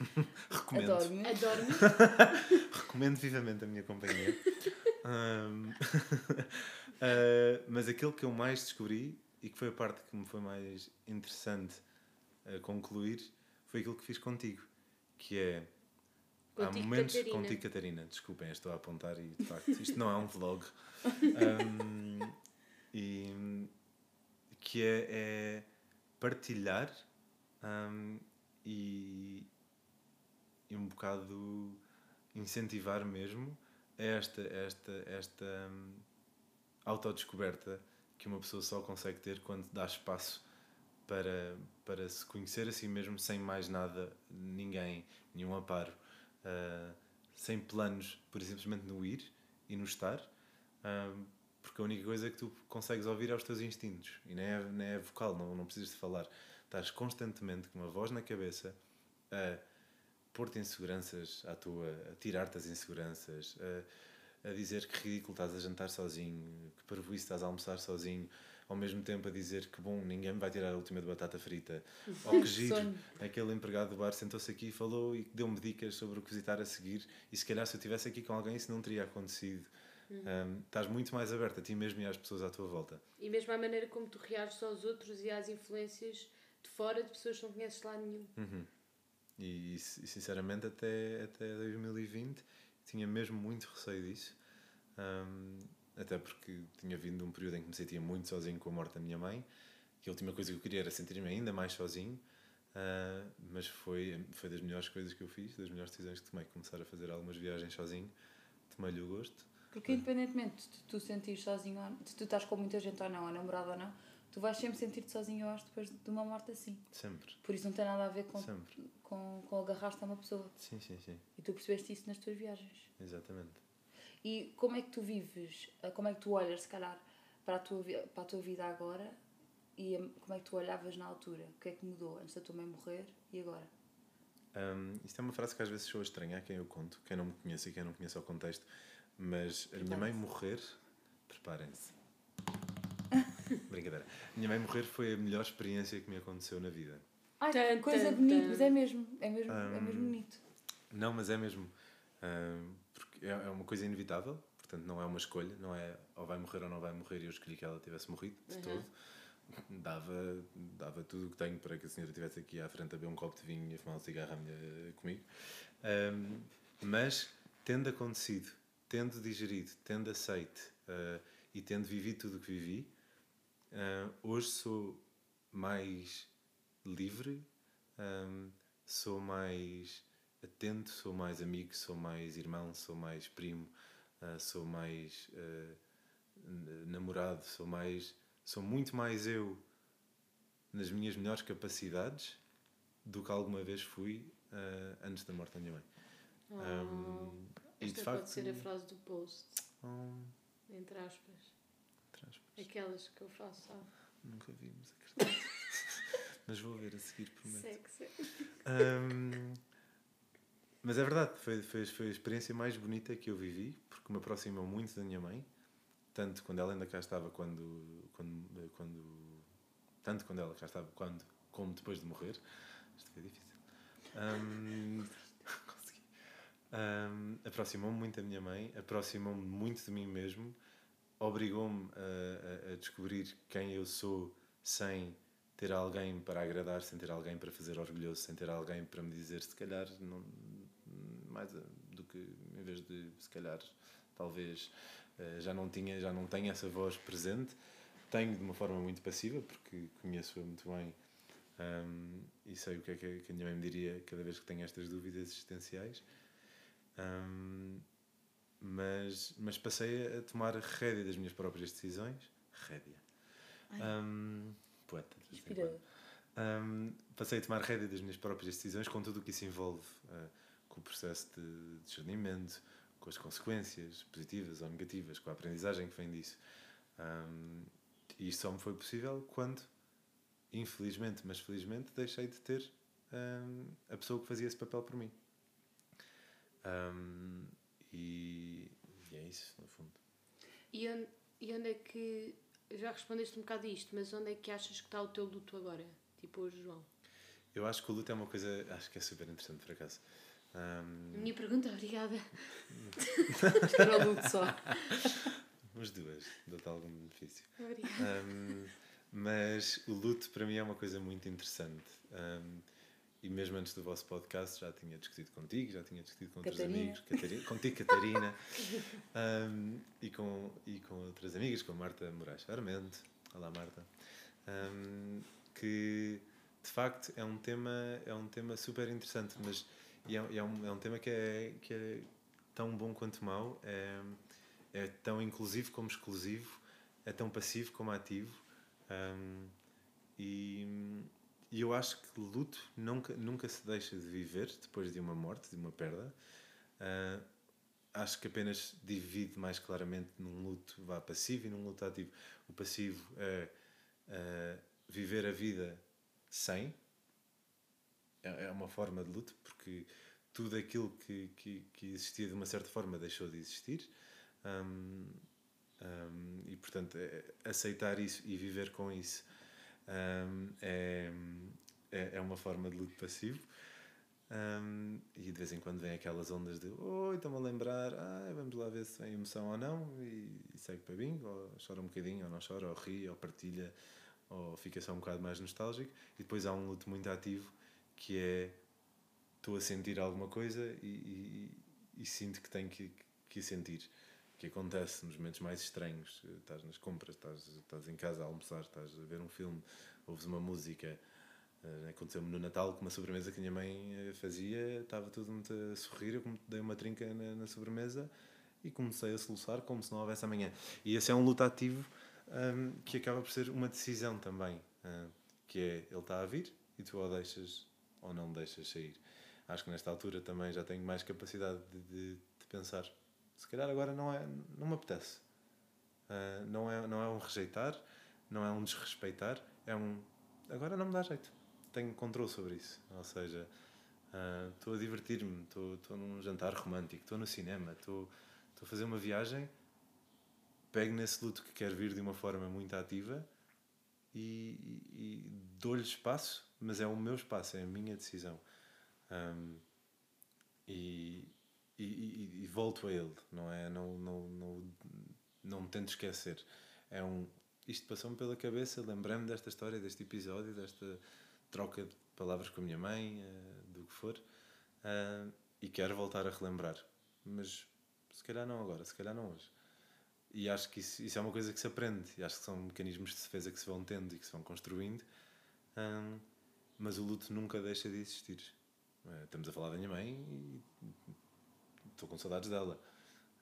S4: [LAUGHS] Recomendo.
S3: Adoro-me.
S2: Adoro-me. [LAUGHS]
S4: Recomendo vivamente a minha companhia. Um, uh, [LAUGHS] mas aquilo que eu mais descobri e que foi a parte que me foi mais interessante a concluir foi aquilo que fiz contigo. Que é. há
S2: Contigo,
S4: momentos.
S2: Catarina.
S4: Contigo, Catarina. Desculpem, estou a apontar e de facto isto não é um vlog. Um, e que é, é partilhar um, e, e um bocado incentivar mesmo esta, esta, esta hum, autodescoberta que uma pessoa só consegue ter quando dá espaço para, para se conhecer a si mesmo sem mais nada, ninguém, nenhum aparo, ah, sem planos, por simplesmente no ir e no estar, ah, porque a única coisa que tu consegues ouvir é os teus instintos e nem é, nem é vocal, não, não precisas de falar. Estás constantemente com uma voz na cabeça a pôr-te inseguranças à tua, a tirar-te as inseguranças, a, a dizer que ridículo estás a jantar sozinho, que parvoíce estás a almoçar sozinho, ao mesmo tempo a dizer que bom, ninguém me vai tirar a última de batata frita, [LAUGHS] ou que giro, aquele empregado do bar sentou-se aqui e falou e deu-me dicas sobre o que visitar a seguir, e se calhar se eu estivesse aqui com alguém isso não teria acontecido. Um, estás muito mais aberto a ti mesmo e às pessoas à tua volta.
S2: E mesmo a maneira como tu reages aos outros e às influências de fora de pessoas que não conheces de lado nenhum.
S4: Uhum. E, e, sinceramente até, até 2020 tinha mesmo muito receio disso. Um, até porque tinha vindo um período em que me sentia muito sozinho com a morte da minha mãe. Que a última coisa que eu queria era sentir-me ainda mais sozinho. Uh, mas foi, foi das melhores coisas que eu fiz, das melhores decisões que tomei. Começar a fazer algumas viagens sozinho. Tomei-lhe o gosto.
S3: Porque independentemente de tu sentires sozinho, de tu estás com muita gente ou não, ou namorado ou não, tu vais sempre sentir-te sozinho, eu acho, depois de uma morte assim.
S4: Sempre.
S3: Por isso não tem nada a ver com,
S4: Sempre.
S3: com, com agarrar-te a uma pessoa.
S4: Sim, sim, sim.
S3: E tu percebeste isso nas tuas viagens.
S4: Exatamente.
S3: E como é que tu vives, eh, como é que tu olhas, se calhar, para a tua, para a tua vida agora e hum, como é que tu olhavas na altura? O que é que mudou antes da tua mãe morrer e agora?
S4: Um, isto é uma frase que às vezes soa estranha a quem eu conto, quem não me conhece e quem não conhece o contexto, mas a minha mãe morrer, preparem-se. Brincadeira. A minha mãe morrer foi a melhor experiência que me aconteceu na vida.
S3: Ai, que coisa bonita, mas é mesmo, é mesmo, é
S4: Hum.
S3: mesmo bonito.
S4: Não, mas é mesmo. Um, porque é é uma coisa inevitável, portanto não é uma escolha, não é ou vai morrer ou não vai morrer e eu escolhi que ela tivesse morrido de
S2: Uhum.
S4: todo. Dava, dava tudo o que tenho para que a senhora estivesse aqui à frente a beber um copo de vinho e a fumar um cigarro minha- comigo. Um, mas tendo acontecido, tendo digerido, tendo aceite uh, e tendo vivido tudo o que vivi, uh, hoje sou mais livre, um, sou mais atento, sou mais amigo, sou mais irmão, sou mais primo, uh, sou mais uh, namorado, sou mais sou muito mais eu nas minhas melhores capacidades do que alguma vez fui uh, antes da morte da minha mãe. Um, e
S2: Esta
S4: de
S2: pode
S4: facto,
S2: ser a frase do post,
S4: um,
S2: entre aspas. Aquelas que eu faço, sabe?
S4: Nunca vi, mas acredito. [LAUGHS] mas vou ver a seguir, prometo.
S2: Sexy.
S4: Ahm, mas é verdade, foi, foi, foi a experiência mais bonita que eu vivi, porque me aproximou muito da minha mãe, tanto quando ela ainda cá estava, quando, quando, quando tanto quando ela cá estava, quando, como depois de morrer. Isto foi difícil. Ahm, [LAUGHS] consegui. Ahm, aproximou-me muito da minha mãe, aproximou-me muito de mim mesmo, obrigou-me a, a- descobrir quem eu sou sem ter alguém para agradar, sem ter alguém para fazer orgulhoso, sem ter alguém para me dizer, se calhar, não, mais do que, em vez de, se calhar, talvez, eh, já não tinha, já não tenho essa voz presente. Tenho de uma forma muito passiva, porque conheço-a muito bem ahm, e sei o que é que a- minha mãe me diria cada vez que tenho estas dúvidas existenciais. Ahm, mas, mas passei a tomar rédea das minhas próprias decisões. Rédea. Ahm, poeta. Ahm, passei a tomar rédea das minhas próprias decisões com tudo o que isso envolve, ah, com o processo de discernimento, com as consequências positivas ou negativas, com a aprendizagem que vem disso. Ahm, e isto só me foi possível quando, infelizmente, mas felizmente, deixei de ter ahm, a pessoa que fazia esse papel por mim. Ahm, e, e é isso, no fundo.
S2: E onde, e onde é que. Já respondeste um bocado a isto, mas onde é que achas que está o teu luto agora? Tipo hoje, João.
S4: Eu acho que o luto é uma coisa, acho que é super interessante por acaso. Ahm,
S2: Minha pergunta, obrigada.
S3: Era o luto só. [LAUGHS]
S4: Umas duas, dou-te algum benefício.
S2: Obrigada.
S4: Um, mas o luto para mim é uma coisa muito interessante. Um, e mesmo antes do vosso podcast já tinha discutido contigo, já tinha discutido com outros
S3: Catarina.
S4: amigos, Catari- [LAUGHS] contigo, Catarina, um, e, com, e com outras amigas, com a Marta Moraes Armento. Olá, Marta. Um, que de facto é um tema, é um tema super interessante, mas e é, é um, é um tema que é, que é tão bom quanto mau, é, é tão inclusivo como exclusivo, é tão passivo como ativo. Um, e, e eu acho que luto nunca, nunca se deixa de viver depois de uma morte, de uma perda. Uh, acho que apenas divide mais claramente num luto vá passivo e num luto ativo. O passivo é uh, viver a vida sem, é, é uma forma de luto, porque tudo aquilo que, que, que existia de uma certa forma deixou de existir. Um, um, e portanto, é- aceitar isso e viver com isso um, é, é, é uma forma de luto passivo. Um, e de vez em quando vem aquelas ondas de oi, estou-me a lembrar, ah, vamos lá ver se tem emoção ou não, e, e segue para bingo, ou chora um bocadinho, ou não chora, ou ri, ou partilha, ou fica só um bocado mais nostálgico. E depois há um luto muito ativo que é estou a sentir alguma coisa e, e, e sinto que tenho que, que sentir. Que acontece nos momentos mais estranhos. Estás nas compras, estás, estás em casa a almoçar, estás a ver um filme, ouves uma música. Eh, Aconteceu-me no Natal com uma sobremesa que a minha mãe eh, fazia, estava tudo muito a sorrir. Eu dei uma trinca na, na sobremesa e comecei a soluçar como se não houvesse amanhã. E esse é um luto ativo hum, que acaba por ser uma decisão também. hum, que é ele está a vir e tu ou deixas ou não deixas sair. Acho que nesta altura também já tenho mais capacidade de, de, de pensar. Se calhar agora não, é, não me apetece. Ah, não, é, não é um rejeitar, não é um desrespeitar, é um. Agora não me dá jeito. Tenho controle sobre isso. Ou seja, ah, estou a divertir-me, estou num jantar romântico, estou no cinema, estou a fazer uma viagem, pego nesse luto que quer vir de uma forma muito ativa e, e, e dou-lhe espaço, mas é o meu espaço, é a minha decisão. Um, e, e, e, e volto a ele, não é? Não, não, não, não me tento esquecer. É um. Isto passou-me pela cabeça, lembrei-me desta história, deste episódio, desta troca de palavras com a minha mãe, eh, do que for, eh, e quero voltar a relembrar. Mas se calhar não agora, se calhar não hoje. E acho que isso, isso é uma coisa que se aprende, e acho que são mecanismos de defesa que se vão tendo e que se vão construindo, hum, mas o luto nunca deixa de existir. Eh, estamos a falar da minha mãe e estou com saudades dela,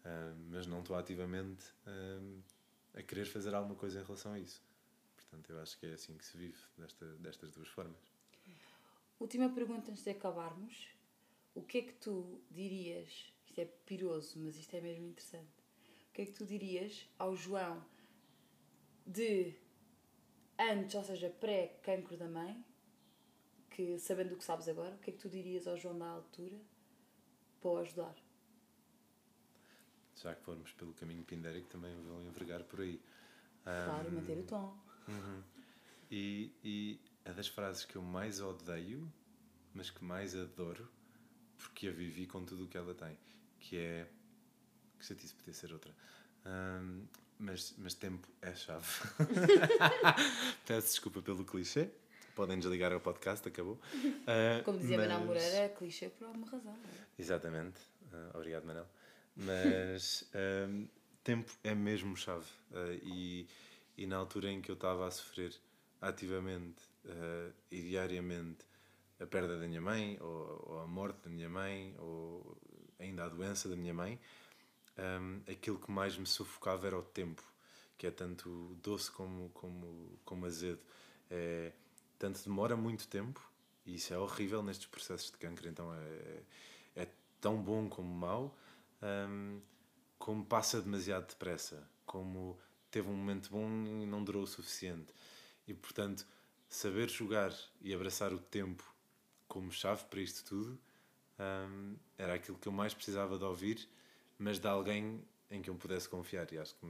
S4: Hum, mas não estou ativamente hum, a querer fazer alguma coisa em relação a isso. Portanto, eu acho que é assim que se vive, desta, destas duas formas.
S3: Última pergunta antes de acabarmos. O que é que tu dirias? Isto é piroso, mas isto é mesmo interessante. O que é que tu dirias ao João de antes, ou seja, pré-cancro da mãe, que sabendo o que sabes agora, o que é que tu dirias ao João da altura para o ajudar?
S4: Já que formos pelo caminho pindérico, também vão envergar por aí.
S3: Claro,
S4: Ahm,
S3: manter o tom.
S4: Uhum. E, e é das frases que eu mais odeio, mas que mais adoro, porque a vivi com tudo o que ela tem, que é. Que chatice podia ser outra. Ahm, mas, mas tempo é chave. [LAUGHS] Peço desculpa pelo clichê. Podem desligar o podcast, acabou. Ah,
S3: Como dizia
S4: mas-
S3: Manuel Moreira, é clichê por alguma razão. é?
S4: Exatamente. Ah, obrigado, Manel. Mas ahm, tempo é mesmo chave. Ah, e, e na altura em que eu estava a sofrer ativamente ah, e diariamente a perda da minha mãe, ou, ou a morte da minha mãe, ou ainda a doença da minha mãe, ahm, aquilo que mais me sufocava era o tempo, que é tanto doce como, como, como azedo. É, tanto demora muito tempo, e isso é horrível nestes processos de câncer, então é, é tão bom como mau, hum, como passa demasiado depressa, como teve um momento bom e não durou o suficiente. E portanto, saber jogar e abraçar o tempo como chave para isto tudo hum, era aquilo que eu mais precisava de ouvir, mas de alguém em que eu pudesse confiar. E acho que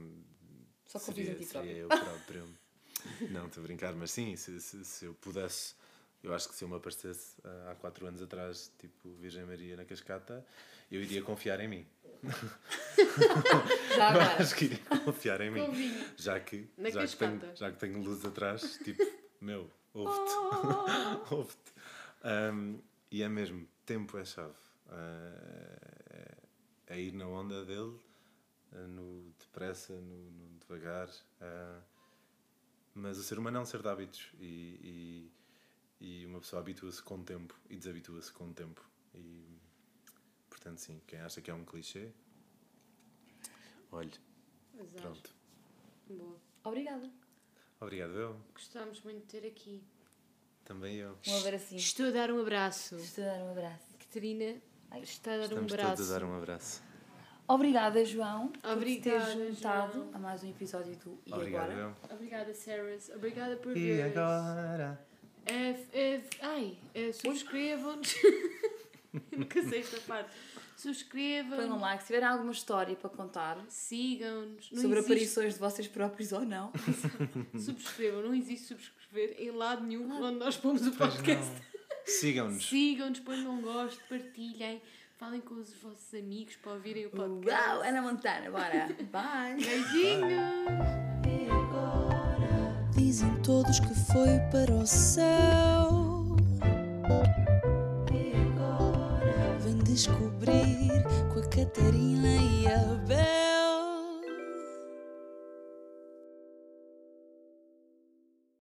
S3: Só confias em ti
S4: seria
S3: próprio.
S4: eu próprio. [LAUGHS] Não, estou a brincar, mas sim, se, se, se eu pudesse, eu acho que se eu me aparecesse ah, há quatro anos atrás, tipo Virgem Maria na cascata, eu iria confiar em mim.
S3: Já agora.
S4: acho que iria confiar em mim. Já que,
S2: Na
S4: já, que tenho, já que tenho luz atrás, tipo, meu, ouve-te.
S2: Oh. [LAUGHS]
S4: ouve-te. Um, e é mesmo, tempo é chave. Ah, é, ir na onda dele, ah, no depressa, no, no devagar. ah, mas o ser humano é um ser de hábitos e, e, e uma pessoa habitua-se com o tempo e desabitua-se com o tempo. E, portanto, sim, quem acha que é um clichê, olhe,
S2: Azar.
S4: pronto.
S2: Boa.
S3: Obrigada.
S4: Obrigado, eu.
S2: Gostámos muito de ter aqui.
S4: Também eu.
S3: Um abracinho.
S2: Estou a dar um abraço.
S3: Estou a dar um abraço.
S2: Catarina está a dar
S4: Estamos
S2: um abraço.
S4: todos a dar um abraço.
S3: Obrigada, João, por
S2: Obrigada,
S3: teres juntado
S2: João.
S3: a mais um episódio do E
S4: Obrigado,
S3: Agora.
S4: eu.
S2: Obrigada, Sarahs. Obrigada por
S4: E
S2: veres.
S4: agora?
S2: É, é, ai, é, subscrevam-nos. [LAUGHS] Nunca sei esta parte.
S3: Põem
S2: Subscrevam,
S3: lá que se tiverem alguma história para contar
S2: sigam-nos.
S3: Sobre
S2: existe-
S3: aparições de vocês próprios ou não. [LAUGHS]
S2: Subscrevam, não existe subscrever em lado nenhum onde nós pomos o podcast.
S4: Sigam-nos.
S2: Sigam-nos, ponham um gosto, partilhem, falem com os vossos amigos para ouvirem o podcast.
S3: Uau, Ana Montana, bora. [LAUGHS] Bye.
S2: Beijinhos!
S1: Dizem todos que foi para o céu. Descobrir com a Catarina e a Bel.